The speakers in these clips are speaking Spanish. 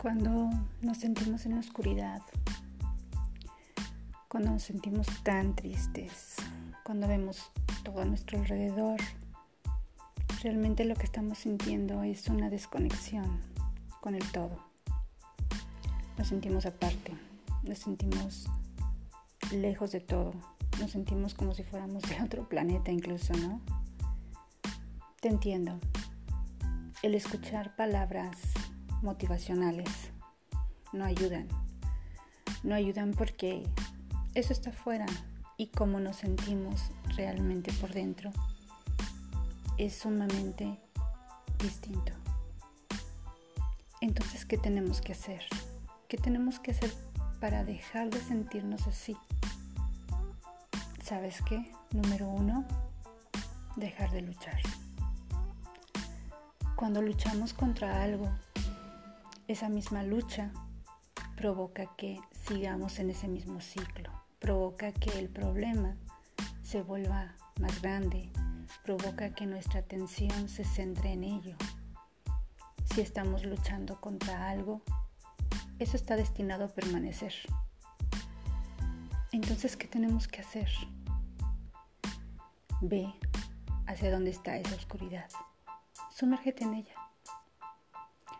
Cuando nos sentimos en la oscuridad, cuando nos sentimos tan tristes, cuando vemos todo a nuestro alrededor, realmente lo que estamos sintiendo es una desconexión con el todo. Nos sentimos aparte, nos sentimos lejos de todo, nos sentimos como si fuéramos de otro planeta incluso, ¿no? Te entiendo. El escuchar palabras motivacionales no ayudan. No ayudan porque eso está fuera y cómo nos sentimos realmente por dentro es sumamente distinto. Entonces, ¿qué tenemos que hacer? ¿Qué tenemos que hacer para dejar de sentirnos así? ¿Sabes qué? Número uno, dejar de luchar. Cuando luchamos contra algo, esa misma lucha provoca que sigamos en ese mismo ciclo, provoca que el problema se vuelva más grande, provoca que nuestra atención se centre en ello. Si estamos luchando contra algo, eso está destinado a permanecer. Entonces, ¿qué tenemos que hacer? Ve hacia dónde está esa oscuridad. Sumérgete en ella.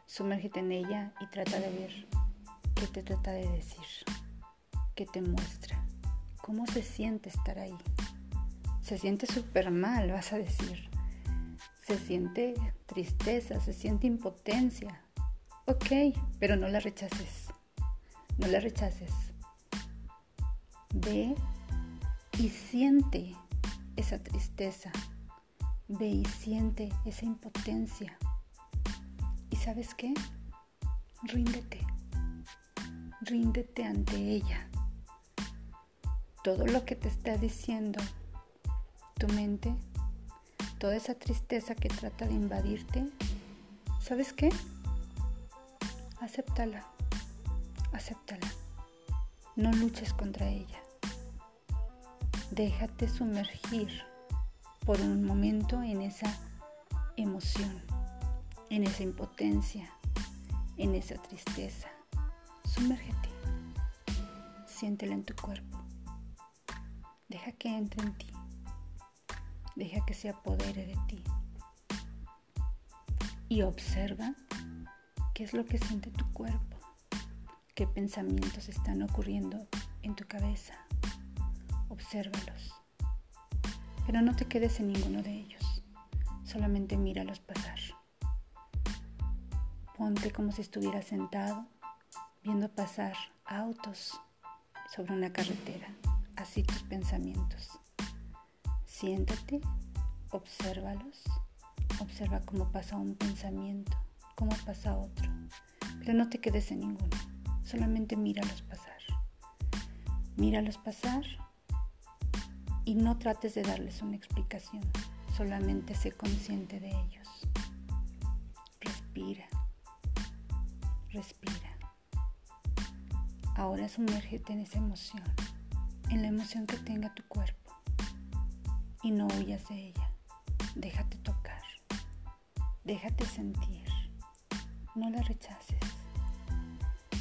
Sumérgete en ella y trata de ver qué te trata de decir, qué te muestra, cómo se siente estar ahí. Se siente súper mal, vas a decir. Se siente tristeza, se siente impotencia. Ok, pero no la rechaces. No la rechaces. Ve y siente esa tristeza. Ve y siente esa impotencia sabes qué? Ríndete. Ríndete ante ella. Todo lo que te está diciendo tu mente, toda esa tristeza que trata de invadirte, ¿sabes qué? Acéptala. Acéptala. No luches contra ella. Déjate sumergir por un momento en esa emoción en esa impotencia, en esa tristeza. Sumérgete, siéntela en tu cuerpo. Deja que entre en ti. Deja que se apodere de ti. Y observa qué es lo que siente tu cuerpo, qué pensamientos están ocurriendo en tu cabeza. Obsérvalos. Pero no te quedes en ninguno de ellos. Solamente míralos pasar. Ponte como si estuvieras sentado viendo pasar autos sobre una carretera, así tus pensamientos. Siéntate, obsérvalos, observa cómo pasa un pensamiento, cómo pasa otro, pero no te quedes en ninguno, solamente míralos pasar. Míralos pasar y no trates de darles una explicación, solamente sé consciente de ellos. Respira. Respira. Ahora sumérgete en esa emoción, en la emoción que tenga tu cuerpo. Y no huyas de ella. Déjate tocar. Déjate sentir. No la rechaces.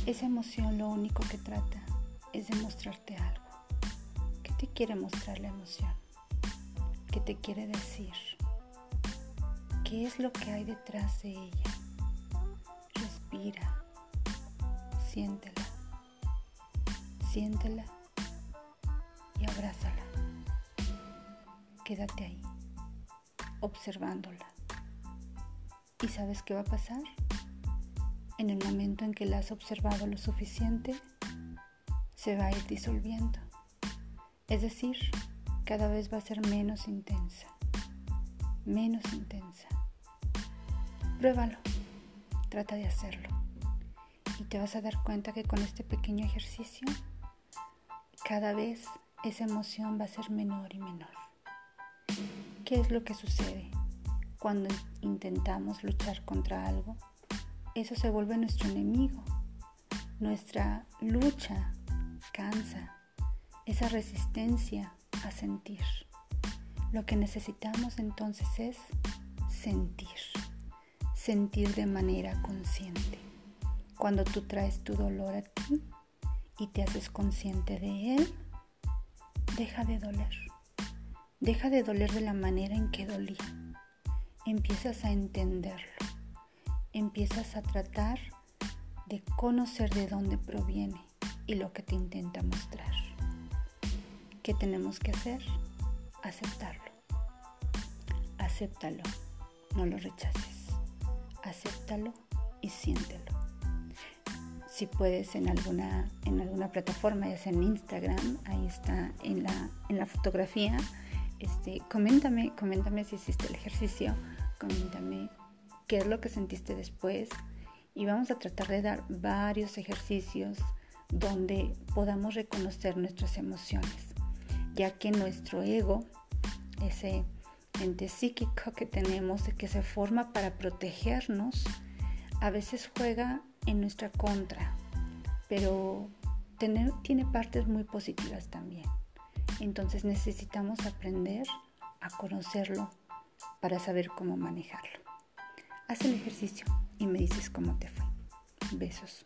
Esa emoción lo único que trata es de mostrarte algo. ¿Qué te quiere mostrar la emoción? ¿Qué te quiere decir? ¿Qué es lo que hay detrás de ella? Respira, siéntela, siéntela y abrázala. Quédate ahí, observándola. ¿Y sabes qué va a pasar? En el momento en que la has observado lo suficiente, se va a ir disolviendo. Es decir, cada vez va a ser menos intensa, menos intensa. Pruébalo. Trata de hacerlo. Y te vas a dar cuenta que con este pequeño ejercicio, cada vez esa emoción va a ser menor y menor. ¿Qué es lo que sucede cuando intentamos luchar contra algo? Eso se vuelve nuestro enemigo. Nuestra lucha cansa, esa resistencia a sentir. Lo que necesitamos entonces es sentir sentir de manera consciente. Cuando tú traes tu dolor a ti y te haces consciente de él, deja de doler. Deja de doler de la manera en que dolía. Empiezas a entenderlo. Empiezas a tratar de conocer de dónde proviene y lo que te intenta mostrar. ¿Qué tenemos que hacer? Aceptarlo. Acéptalo, no lo rechaces. Acéptalo y siéntelo. Si puedes en alguna, en alguna plataforma, ya sea en Instagram, ahí está en la, en la fotografía, este, coméntame, coméntame si hiciste el ejercicio, coméntame qué es lo que sentiste después. Y vamos a tratar de dar varios ejercicios donde podamos reconocer nuestras emociones, ya que nuestro ego, ese ente psíquico que tenemos, que se forma para protegernos, a veces juega en nuestra contra, pero tiene partes muy positivas también. Entonces necesitamos aprender a conocerlo para saber cómo manejarlo. Haz el ejercicio y me dices cómo te fue. Besos.